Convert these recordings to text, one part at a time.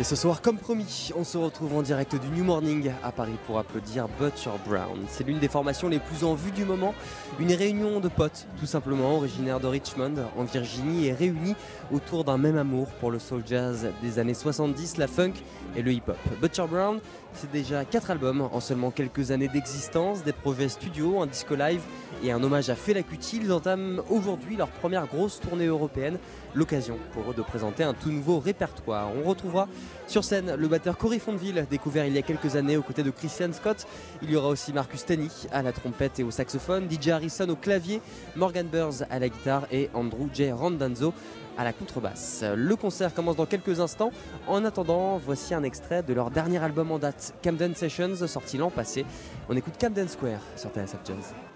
Et ce soir, comme promis, on se retrouve en direct du New Morning à Paris pour applaudir Butcher Brown. C'est l'une des formations les plus en vue du moment. Une réunion de potes, tout simplement, originaire de Richmond, en Virginie, et réunis autour d'un même amour pour le soul jazz des années 70, la funk et le hip-hop. Butcher Brown, c'est déjà quatre albums en seulement quelques années d'existence, des projets studio, un disco live et un hommage à Fela Kuti. Ils entament aujourd'hui leur première grosse tournée européenne, l'occasion pour eux de présenter un tout nouveau répertoire. On retrouvera sur scène le batteur Cory Fondeville, découvert il y a quelques années aux côtés de Christian Scott. Il y aura aussi Marcus Tenney à la trompette et au saxophone, DJ Harrison au clavier, Morgan Burrs à la guitare et Andrew J. Randanzo à la contrebasse. Le concert commence dans quelques instants. En attendant, voici un extrait de leur dernier album en date, Camden Sessions, sorti l'an passé. On écoute Camden Square sur TSF Jazz.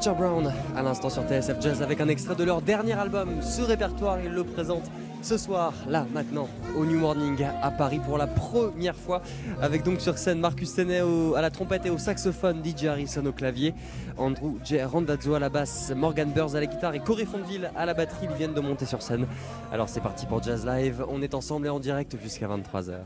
Butcher Brown, à l'instant sur TSF Jazz, avec un extrait de leur dernier album. Ce répertoire, ils le présentent ce soir, là, maintenant, au New Morning à Paris pour la première fois, avec donc sur scène Marcus Tenet à la trompette et au saxophone, DJ Harrison au clavier, Andrew J. Randazzo à la basse, Morgan Burrs à la guitare et Corey Fondeville à la batterie. Ils viennent de monter sur scène. Alors c'est parti pour Jazz Live. On est ensemble et en direct jusqu'à 23h.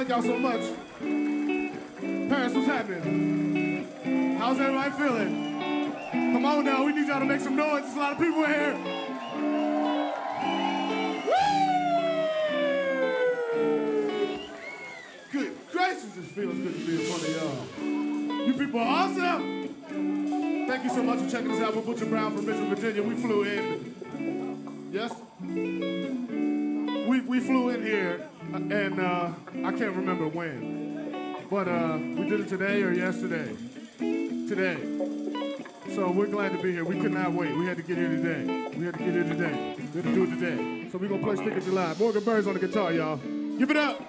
Thank y'all so much. Paris, what's happening? How's everybody feeling? Come on now, we need y'all to make some noise. There's a lot of people here. Woo! Good gracious, it feels good to be in front of y'all. You people are awesome. Thank you so much for checking us out. We're Butcher Brown from Richmond, Virginia. We flew in. Yes? But uh, we did it today or yesterday. Today. So we're glad to be here. We could not wait. We had to get here today. We had to get here today. We had to do it today. So we're gonna play Sticky July. Morgan Burrs on the guitar, y'all. Give it up.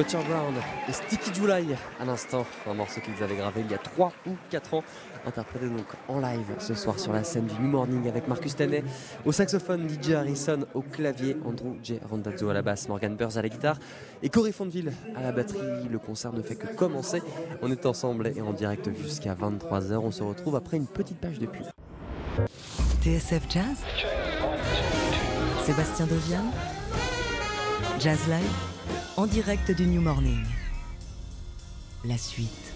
Butcher Brown et Sticky July à l'instant, un morceau qu'ils avaient gravé il y a 3 ou 4 ans, interprété donc en live ce soir sur la scène du New Morning avec Marcus Taney au saxophone, DJ Harrison au clavier, Andrew J. Randazzo à la basse, Morgan Burrs à la guitare et Corey Fondeville à la batterie. Le concert ne fait que commencer. On est ensemble et en direct jusqu'à 23h. On se retrouve après une petite page de pub. TSF Jazz? Sébastien Dovian Jazz Live? En direct du New Morning. La suite.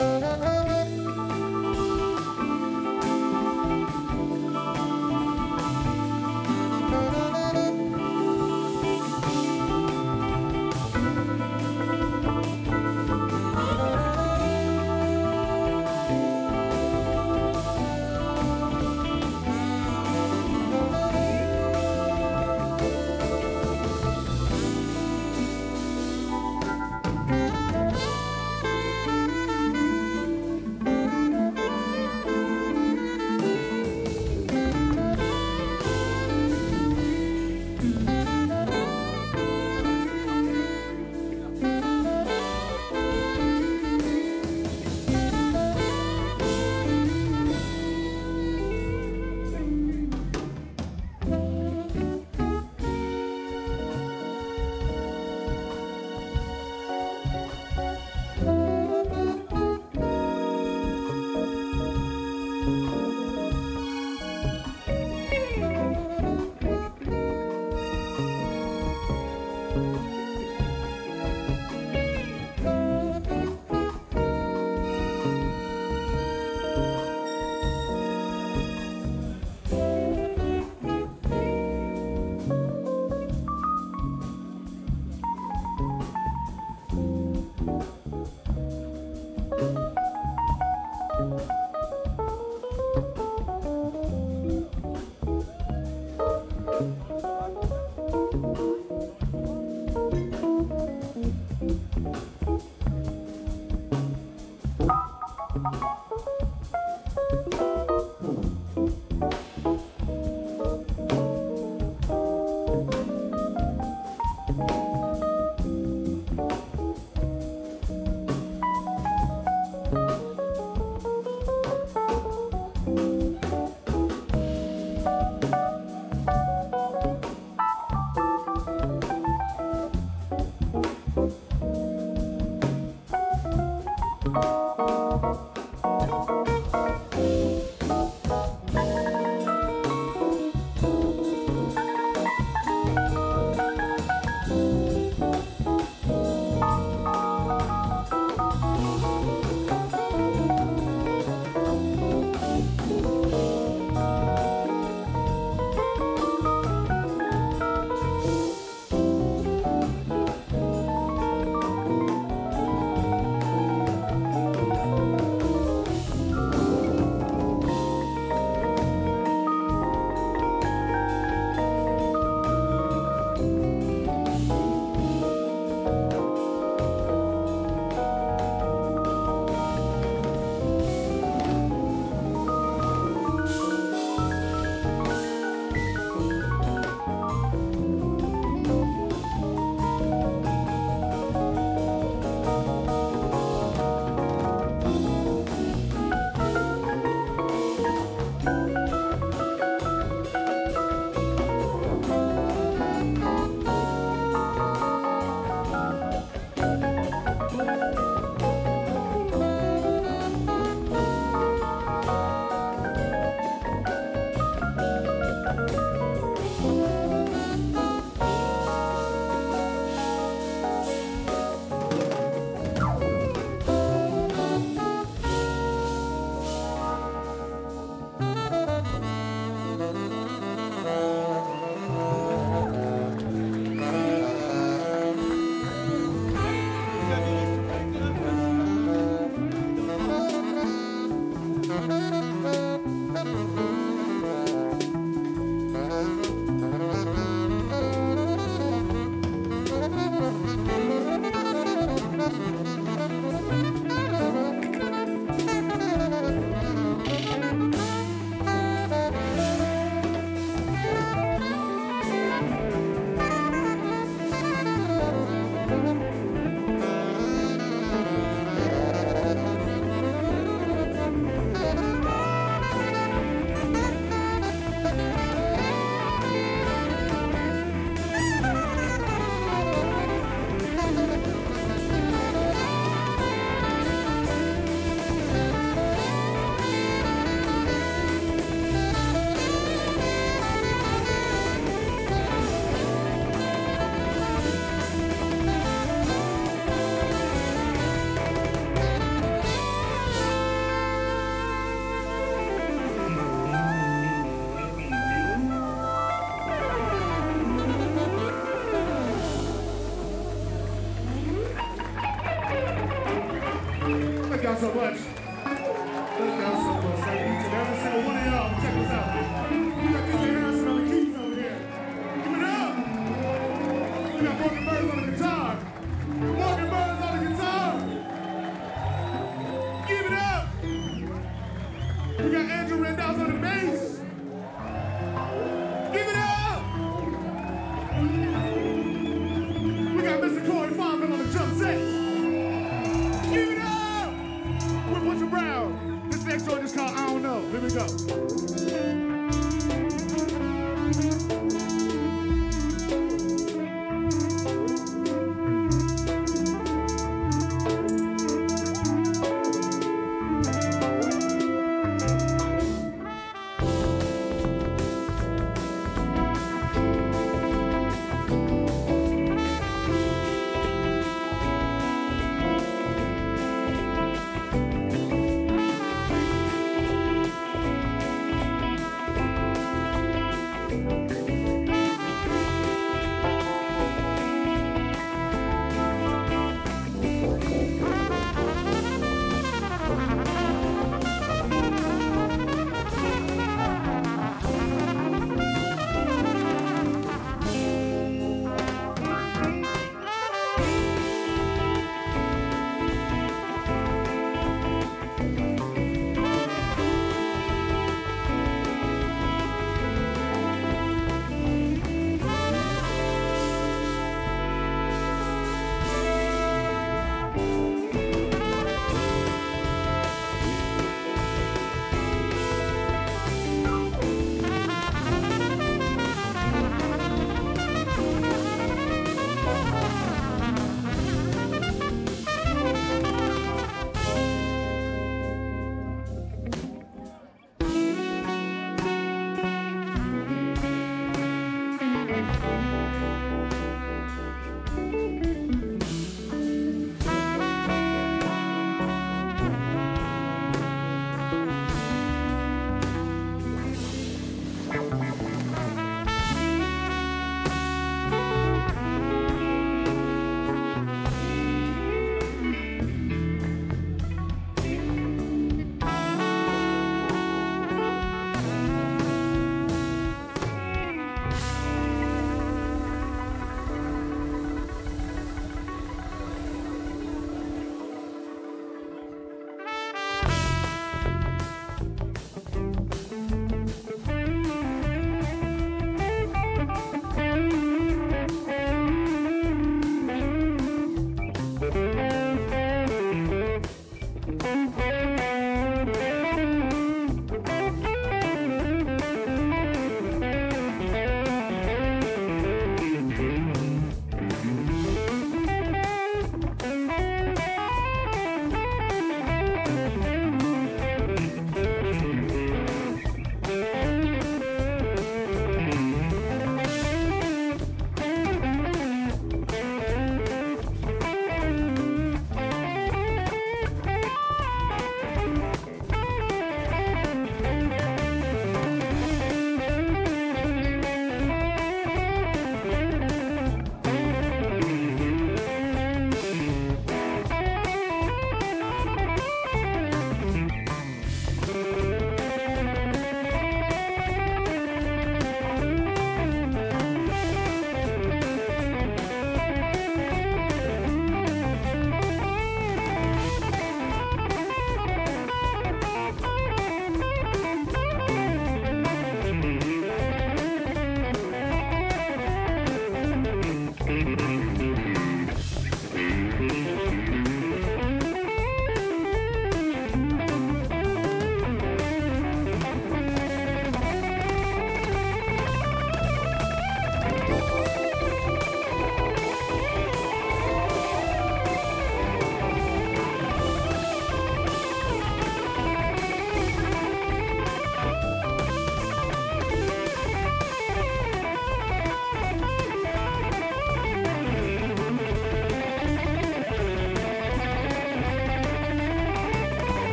Música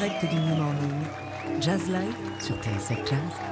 direct du New Morning. Jazz Live sur TSF Jazz.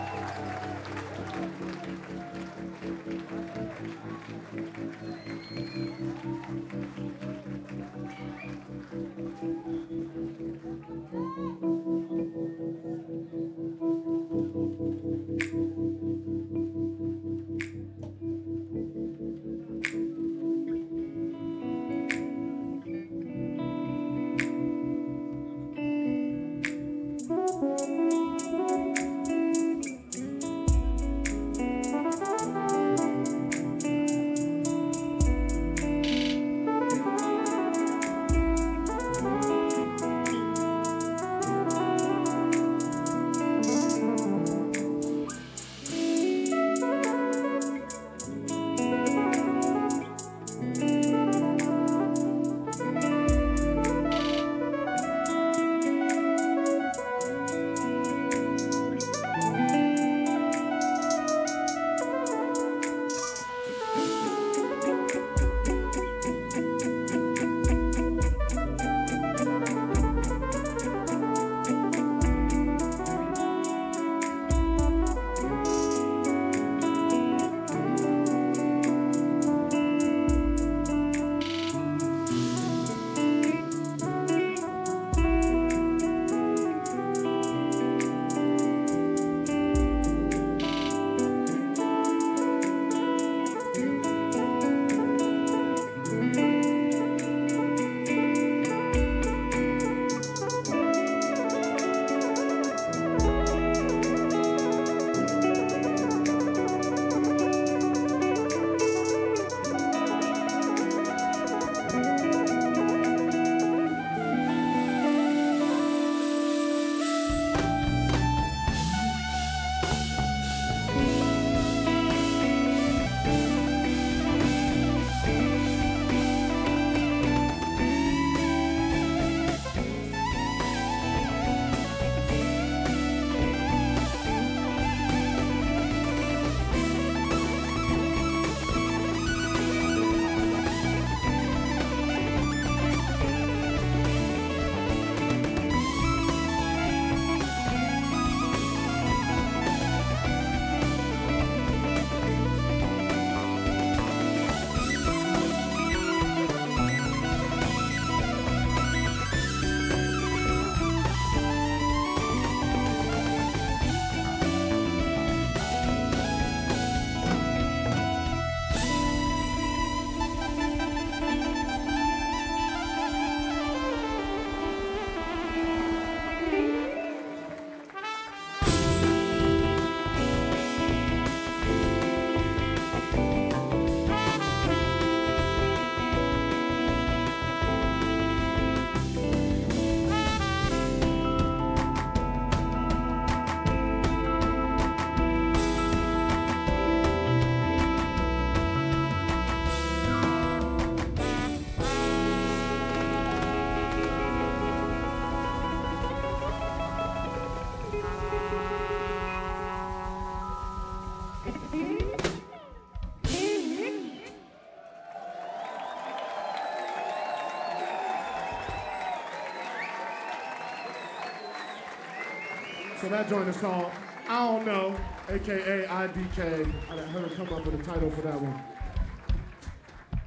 So that joint is called I Don't Know, aka IDK. I heard come up with a title for that one.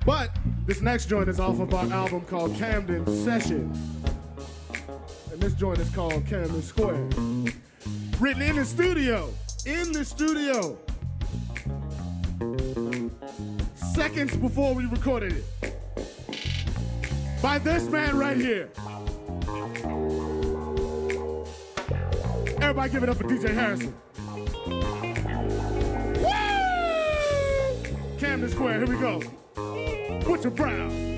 But this next joint is off of our album called Camden Session. And this joint is called Camden Square. Written in the studio. In the studio. Seconds before we recorded it. By this man right here. Everybody give it up for DJ Harrison. Woo! Camden Square, here we go. Butcher Brown.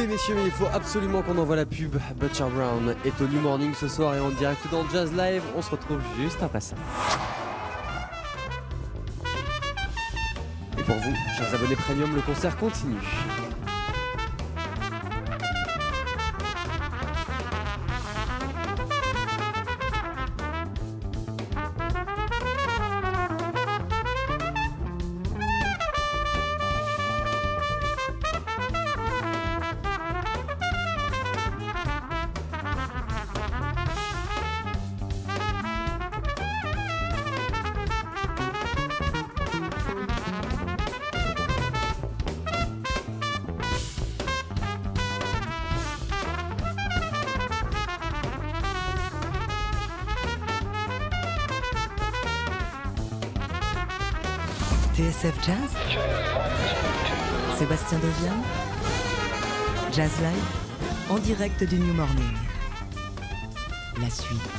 Couper messieurs mais il faut absolument qu'on envoie la pub. Butcher Brown est au New Morning ce soir et en direct dans Jazz Live. On se retrouve juste après ça. Et pour vous, chers abonnés premium, le concert continue. En direct du New Morning. La suite.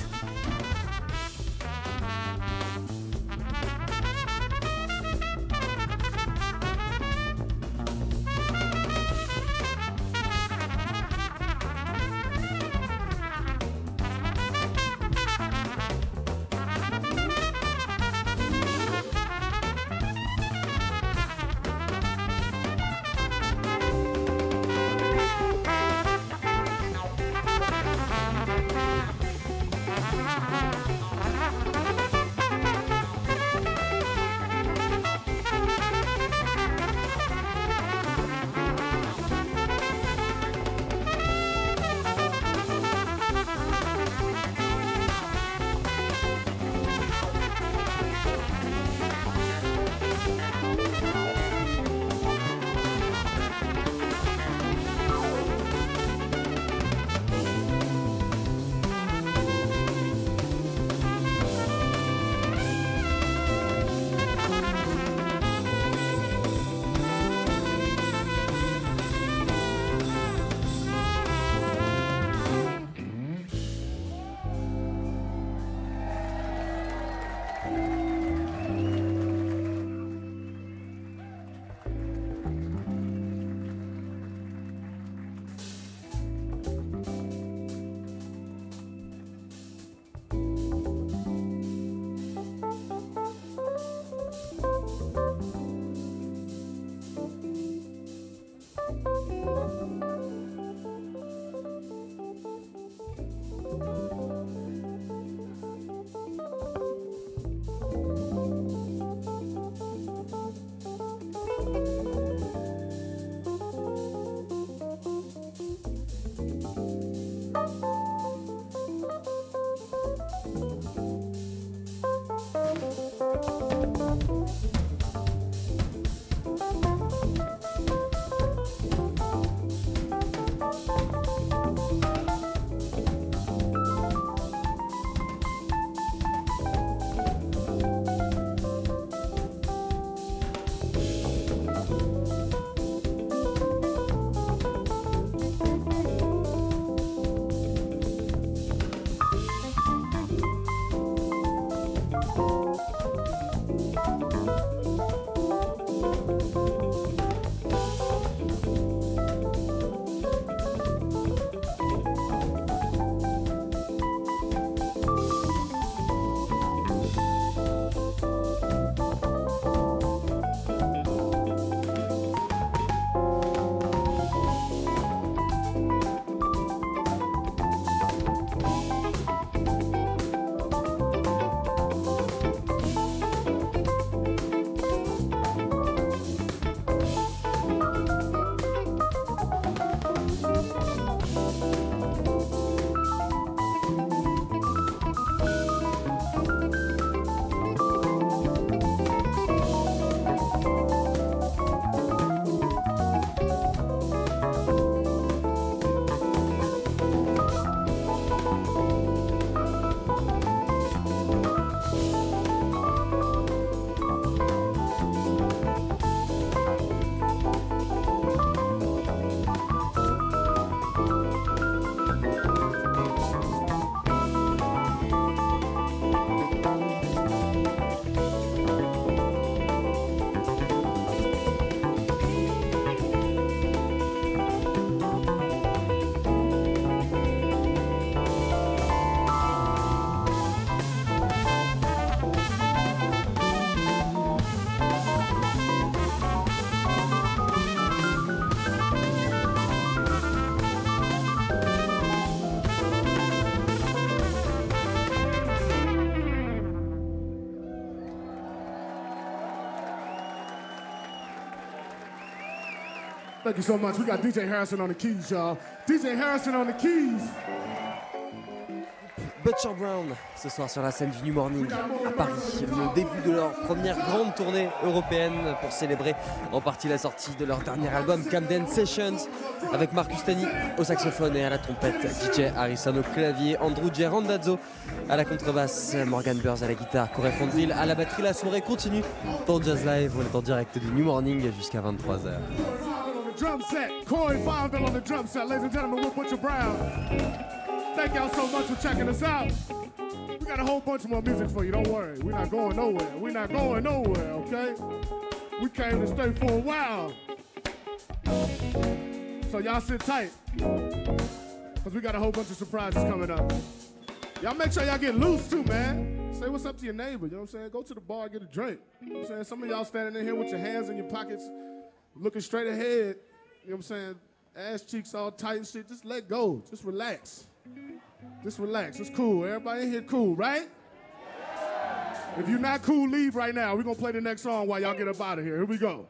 Thank you so much. We got DJ Harrison on the keys, y'all. DJ Harrison on the keys. Butcher Brown, ce soir sur la scène du New Morning à Paris. Le début de leur première grande tournée européenne pour célébrer en partie la sortie de leur dernier album Camden Sessions avec Marcus Tani au saxophone et à la trompette, DJ Harrison au clavier, Andrew J. Randazzo à la contrebasse, Morgan Burrs à la guitare, Corey Fondeville à la batterie. La soirée continue dans Jazz Live. On est en direct du New Morning jusqu'à 23h. Drum set. Corey Fonville on the drum set. Ladies and gentlemen, we're Butcher Brown. Thank y'all so much for checking us out. We got a whole bunch more music for you. Don't worry. We're not going nowhere. We're not going nowhere, okay? We came to stay for a while. So y'all sit tight. Because we got a whole bunch of surprises coming up. Y'all make sure y'all get loose too, man. Say what's up to your neighbor, you know what I'm saying? Go to the bar, get a drink. You know what I'm saying? Some of y'all standing in here with your hands in your pockets, looking straight ahead. You know what I'm saying? Ass cheeks all tight and shit. Just let go. Just relax. Just relax. It's cool. Everybody in here cool, right? If you're not cool, leave right now. We're gonna play the next song while y'all get up out of here. Here we go.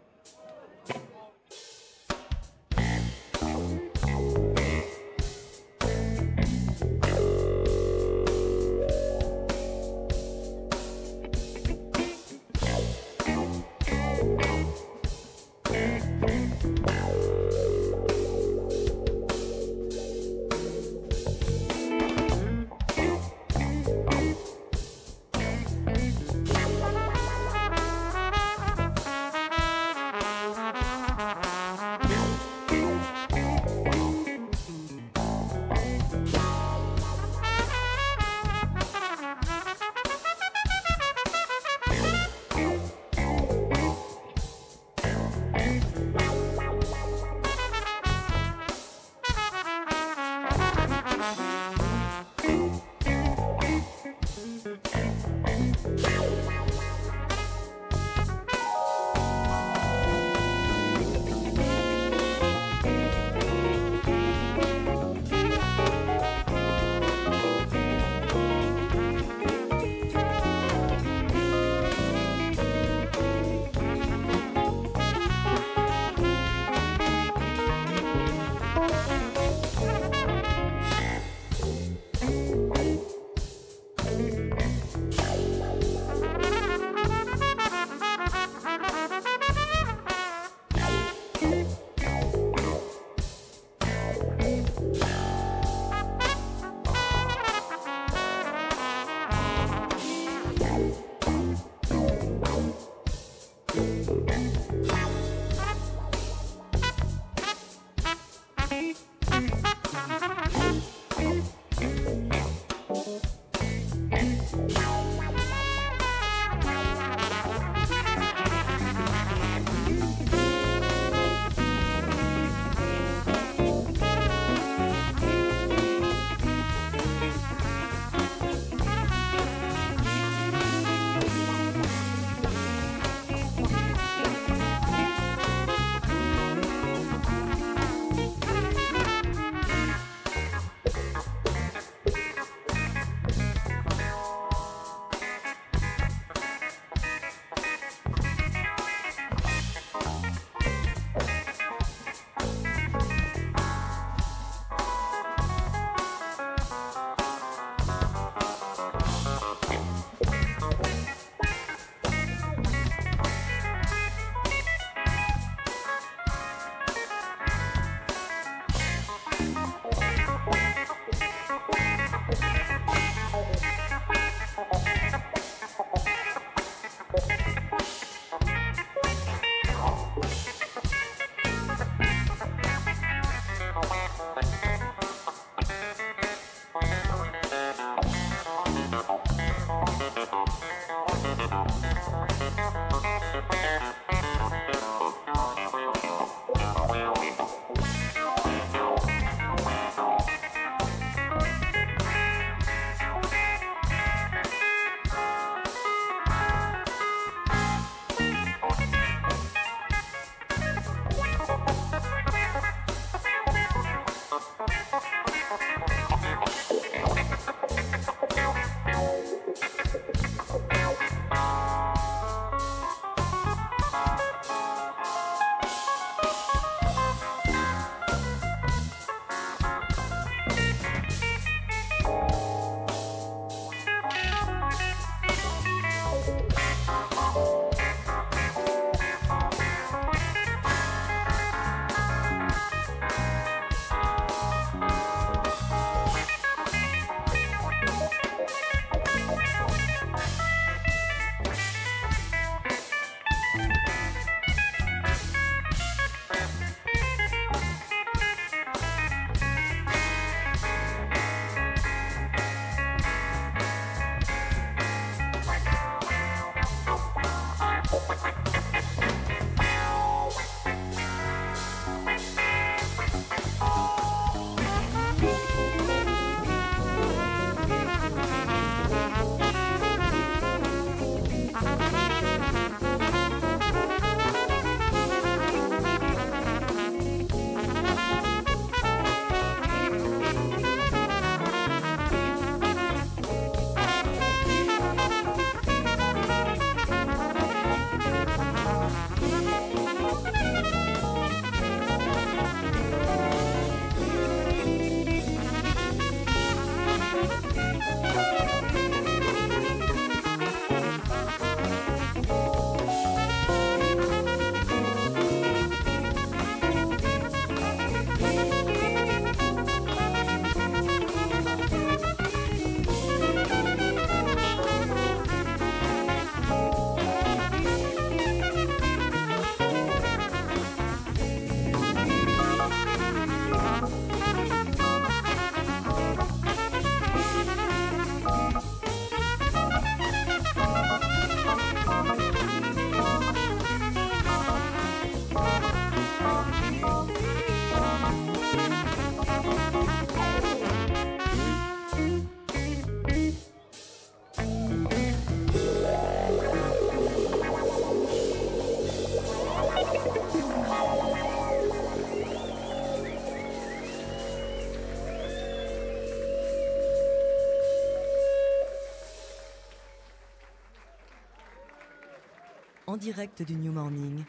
Direct du New Morning.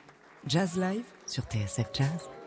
Jazz Live sur TSF Jazz.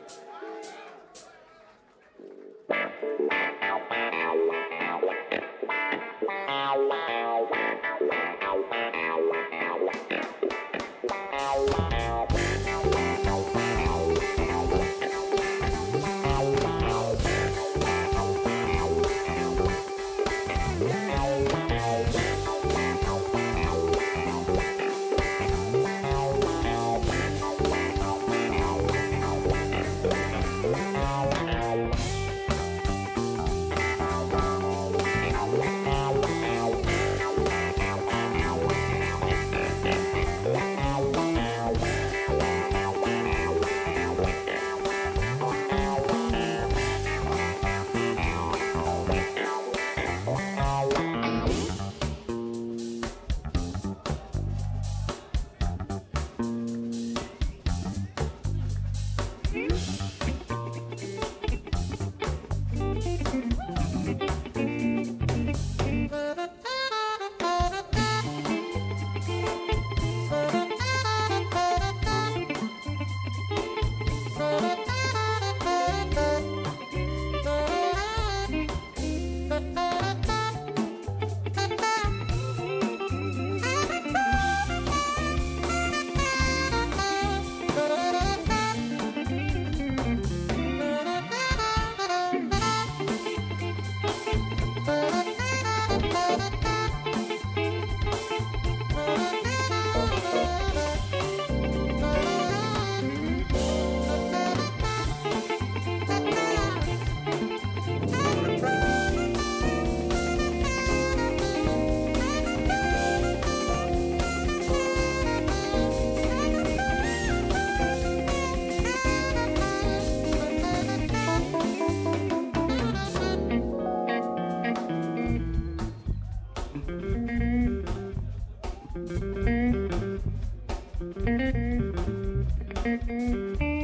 Thank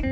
you.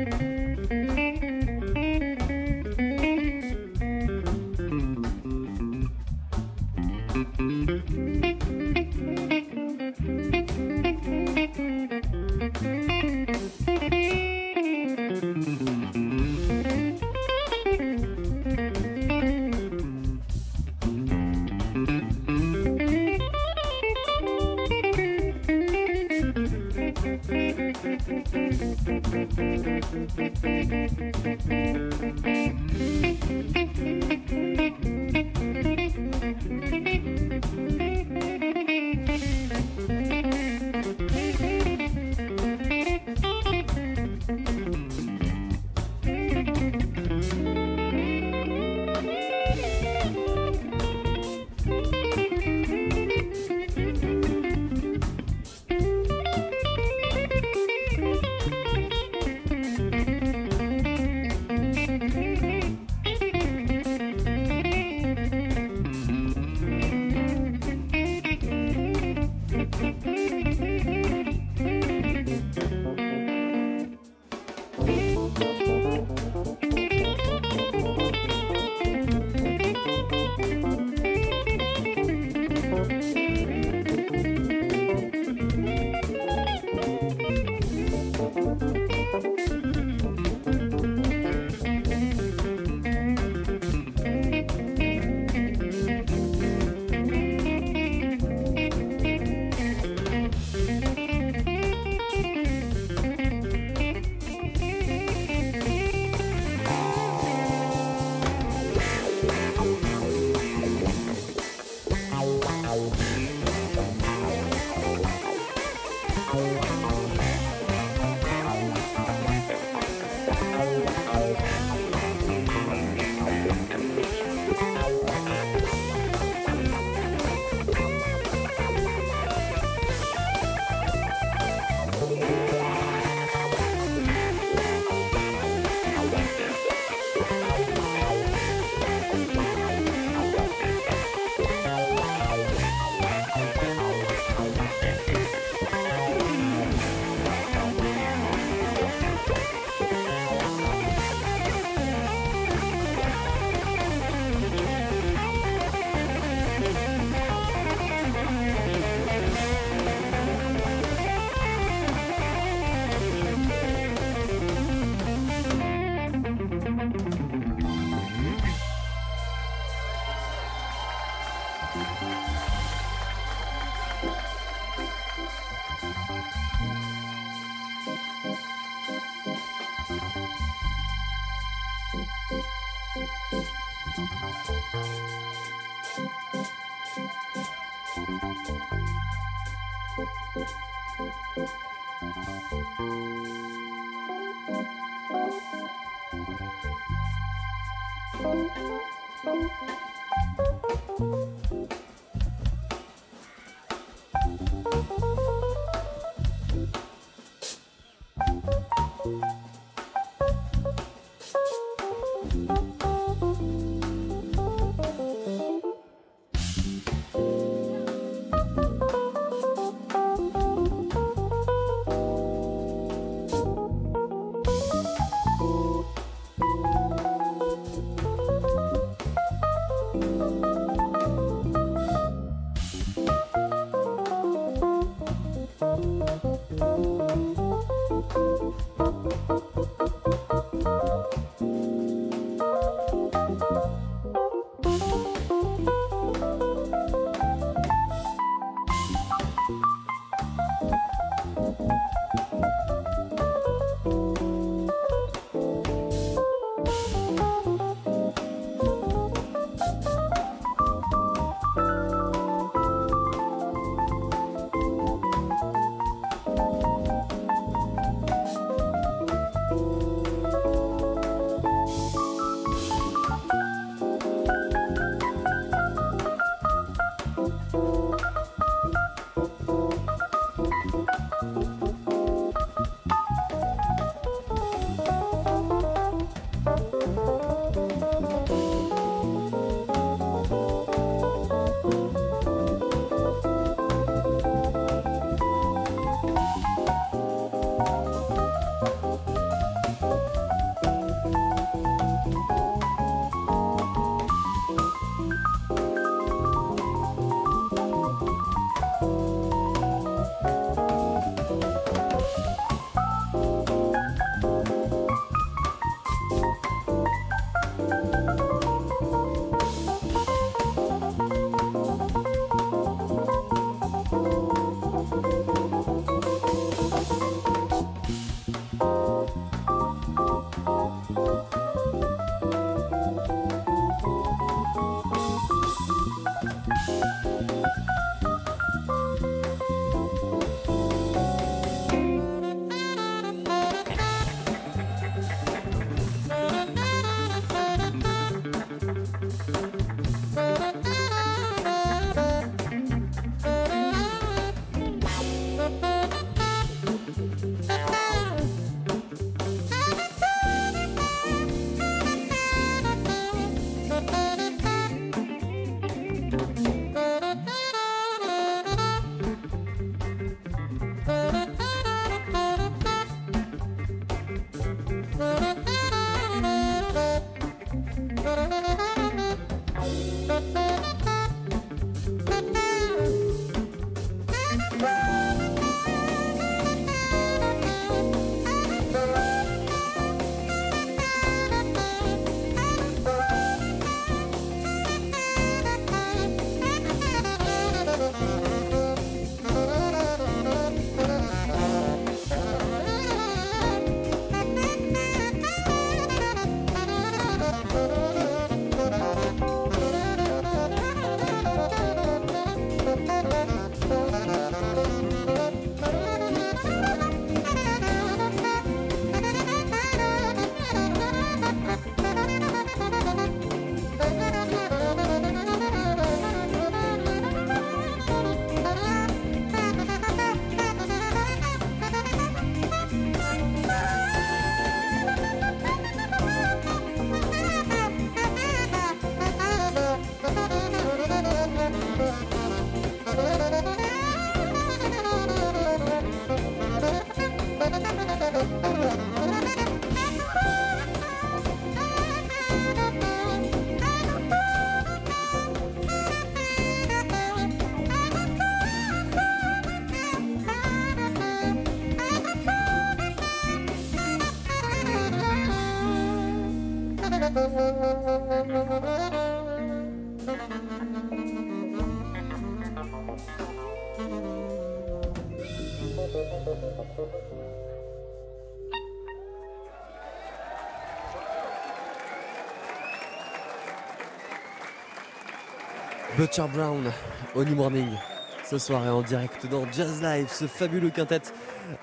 Butcher Brown, Honey Morning ce soir et en direct dans Jazz Live, ce fabuleux quintet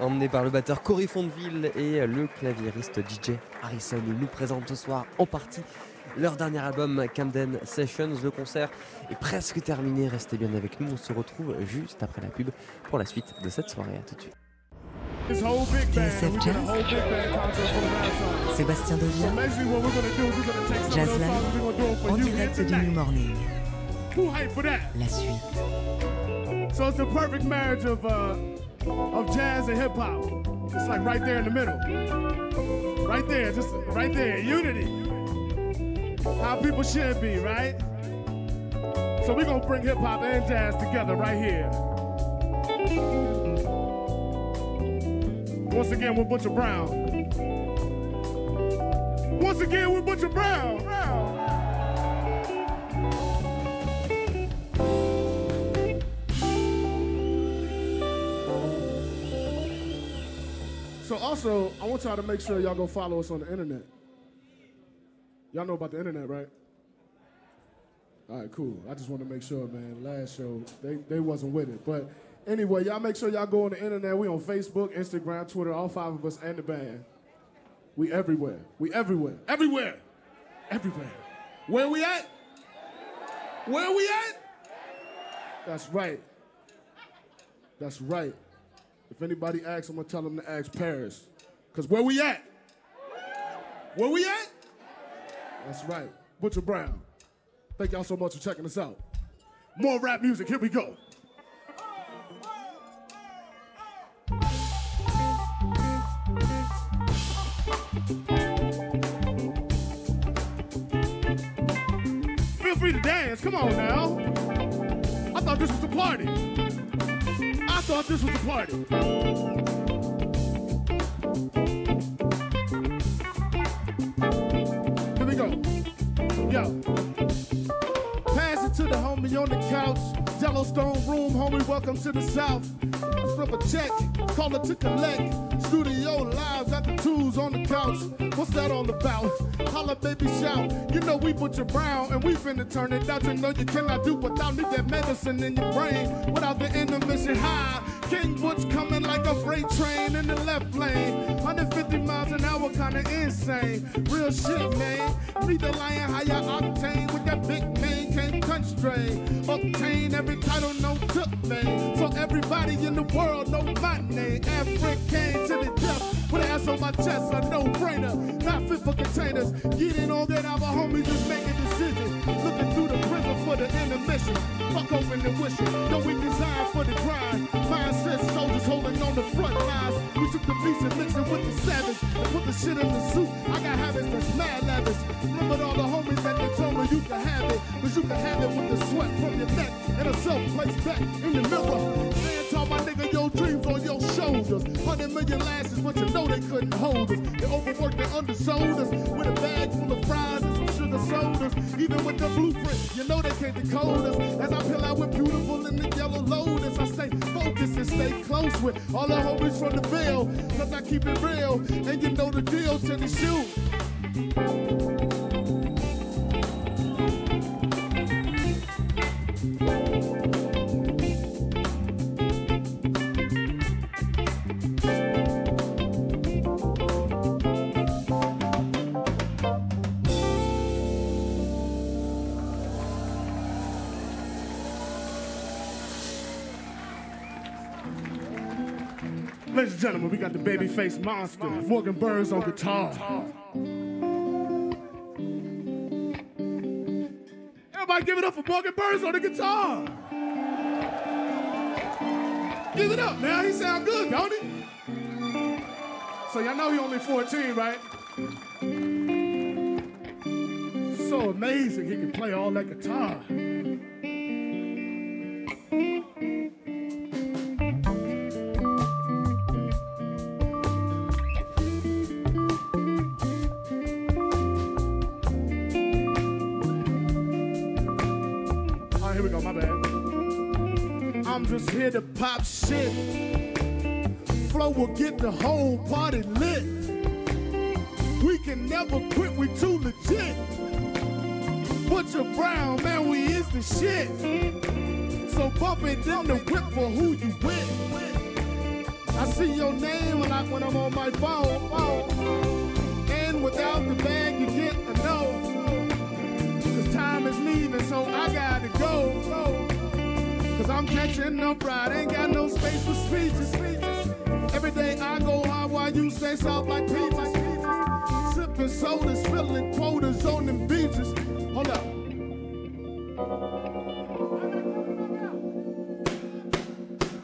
emmené par le batteur Cory Fondeville et le claviériste DJ Harrison. Nous présente ce soir en partie leur dernier album Camden Sessions. Le concert est presque terminé, restez bien avec nous, on se retrouve juste après la pub pour la suite de cette soirée, à tout de suite. Sébastien Devia, Jazz Live, en direct du New Morning. La suite. So it's the perfect marriage of uh, of jazz and hip hop. It's like right there in the middle. Right there, just right there, unity. How people should be, right? So we're gonna bring hip hop and jazz together right here. Once again with Butcher Brown. Once again with Butcher Brown. Brown. Also, I want y'all to make sure y'all go follow us on the internet. Y'all know about the internet, right? All right, cool. I just want to make sure, man. Last show, they, they wasn't with it. But anyway, y'all make sure y'all go on the internet. We on Facebook, Instagram, Twitter, all five of us and the band. We everywhere. We everywhere. Everywhere. Everywhere. Where we at? Where we at? That's right. That's right. If anybody asks, I'm gonna tell them to ask Paris. Cause where we at? Where we at? That's right. Butcher Brown. Thank y'all so much for checking us out. More rap music. Here we go. Feel free to dance. Come on now. I thought this was a party. I thought this was a party. Here we go. Yo. Pass it to the homie on the couch. Yellowstone room, homie, welcome to the south. Flip a check, call it to collect. Studio live, got the tools on the couch. What's that all about? Holla, baby, shout. You know we Butcher Brown, and we finna turn it out. You know you cannot do without need that medicine in your brain. Without the intermission high. King Butch coming like a freight train in the left lane. 150 miles an hour, kinda insane. Real shit, man. Need the lion higher octane with that big name, can't constrain. Obtain every title, no took name. So everybody in the world know my name. African to the death. An ass on my chest, a no-brainer. Not fit for containers. Get in on that, our homie just make a decision. Looking through the prism for the intermission. Fuck open the wishing. Yo, we designed for the grind. Mindset the front. We took the beats and mixed it with the savage. And put the shit in the suit. I got habits that's mad lavish. Remember all the homies that they told me you can have it. Cause you can have it with the sweat from your neck. And a self-placed back in the mirror. Stand tall, my nigga, your dreams on your shoulders. Hundred million lashes, but you know they couldn't hold us. They overworked and undersold us. With a bag full of sodas. Even with the blueprint, you know they can't decode us. As I peel out with beautiful in the yellow lotus, I stay focused and stay close with all the homies from the Ville. Cause I keep it real, and you know the deal to the gentlemen, we got the babyface monster, Morgan Burrs on guitar. Everybody give it up for Morgan Burrs on the guitar. Give it up, man. He sound good, don't he? So y'all know he only 14, right? So amazing he can play all that guitar. I'm just here to pop shit. Flow will get the whole party lit. We can never quit. We too legit. Butcher Brown, man, we is the shit. So bump it in the whip for who you with. I see your name a lot when I'm on my phone. phone. And without the bag, you get a no. Cause time is leaving, so I gotta go. Cause I'm catching up right, ain't got no space for speeches. Every day I go hard while you stay soft like peaches. Sipping sodas, filling quotas on them beaches. Hold up.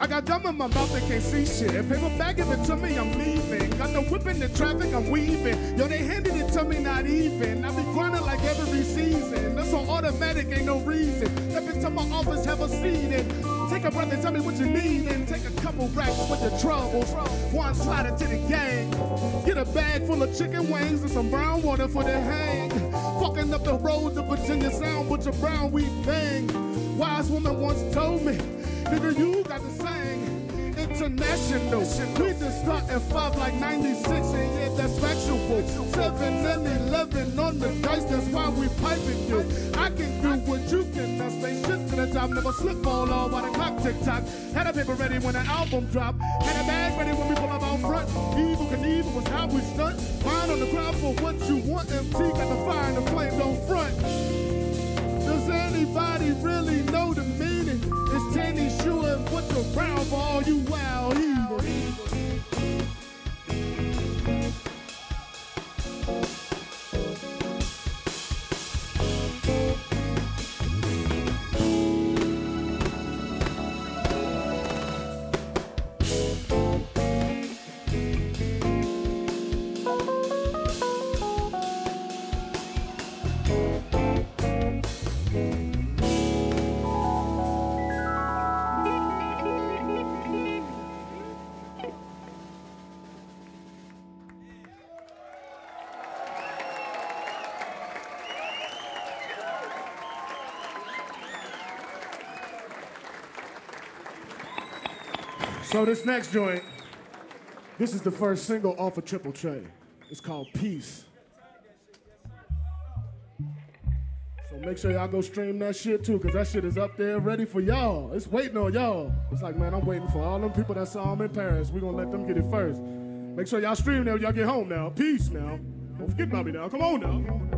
I got gum in my mouth that can't see shit. If paper bag give it to me, I'm leaving. Got the whip in the traffic, I'm weaving. Yo, they handed it to me, not even. I be grinding like every season. That's on automatic, ain't no reason. Step into my office, have a seat and take a breath and tell me what you need. And take a couple racks with your troubles. One slide to the gang. Get a bag full of chicken wings and some brown water for the hang. Fucking up the road to Virginia Sound, but your brown we bang. Wise woman once told me, nigga, you got to sing international. We just start at five like 96, and yeah, that's factual. Seven and 11 on the dice, that's why we piping you. I can do what you can, now stay shit to the top, never slip fall off while the clock tick tock. Had a paper ready when the album dropped, had a bag ready when we pull up out front. Evil Knievel was how we stunt. Mind on the ground for what you want, MT got the fire and the flames on front. Does anybody really know the meaning? It's and put what's around for all you wild heathens. So this next joint, this is the first single off of Triple Trey. It's called Peace. So make sure y'all go stream that shit too, cause that shit is up there ready for y'all. It's waiting on y'all. It's like, man, I'm waiting for all them people that saw him in Paris. We gonna let them get it first. Make sure y'all stream when y'all get home now. Peace now. Don't forget about me now. Come on now.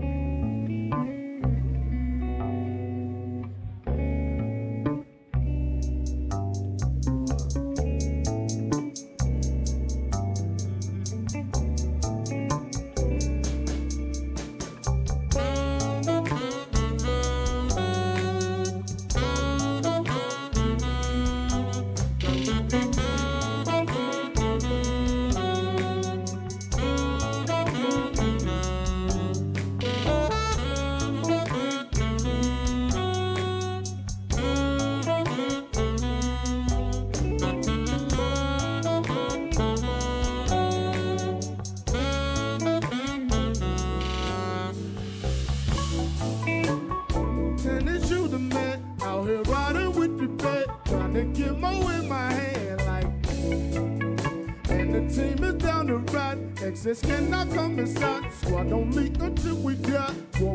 Ride, exes cannot come inside. Squad don't leak until we got whoa.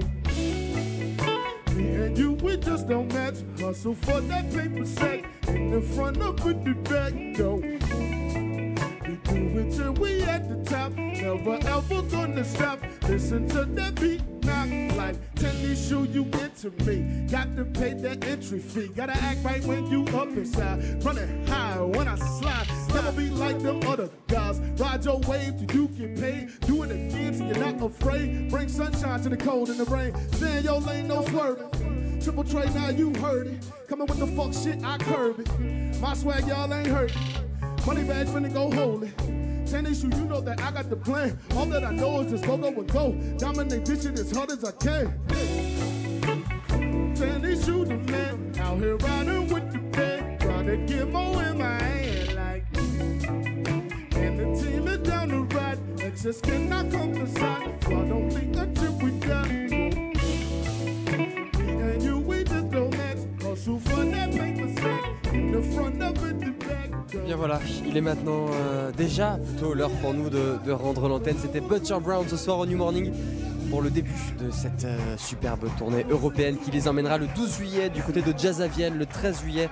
Me and you, we just don't match. Hustle for that paper sack in the front of with the back though. We do it till we at the top. Never ever gonna stop. Listen to that beat knock like tennis shoe you get to me. Got to pay that entry fee. Gotta act right when you up inside. Running high when I slide. Ride your wave till you get paid. Do it again till you're not afraid. Bring sunshine to the cold and the rain. Stay in your lane, no swerving. Triple Trey, now you heard it. Coming with the fuck shit, I curb it. My swag, y'all ain't hurt. Money bags finna go hold it. Tennishu, you know that I got the plan. All that I know is just go, go, and go. Dominate this as hard as I can. Tennishu, the man. Out here riding with the bed. Trying to get more Bien voilà, il est maintenant euh, déjà plutôt l'heure pour nous de, de rendre l'antenne. C'était Butcher Brown ce soir au New Morning. Pour le début de cette euh, superbe tournée européenne qui les emmènera le 12 juillet du côté de Jazz à Vienne, le 13 juillet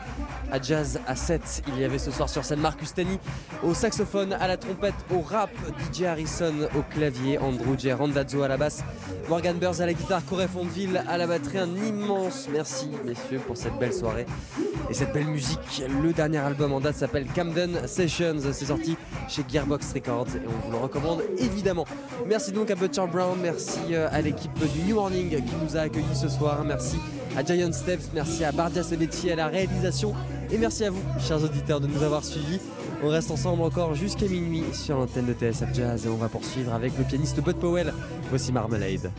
à Jazz à 7. Il y avait ce soir sur scène Marcus Tani au saxophone, à la trompette, au rap, DJ Harrison au clavier, Andrew J. Randazzo à la basse, Morgan Burns à la guitare, Corey Fondeville à la batterie. Un immense merci messieurs pour cette belle soirée et cette belle musique. Le dernier album en date s'appelle Camden Sessions. C'est sorti chez Gearbox Records et on vous le recommande évidemment. Merci donc à Butcher Brown, merci euh, à l'équipe du New Morning qui nous a accueillis ce soir. Merci à Giant Steps, merci à Bardia Sabetti à la réalisation et merci à vous, chers auditeurs, de nous avoir suivis. On reste ensemble encore jusqu'à minuit sur l'antenne de TSF Jazz et on va poursuivre avec le pianiste Bud Powell. Voici Marmalade.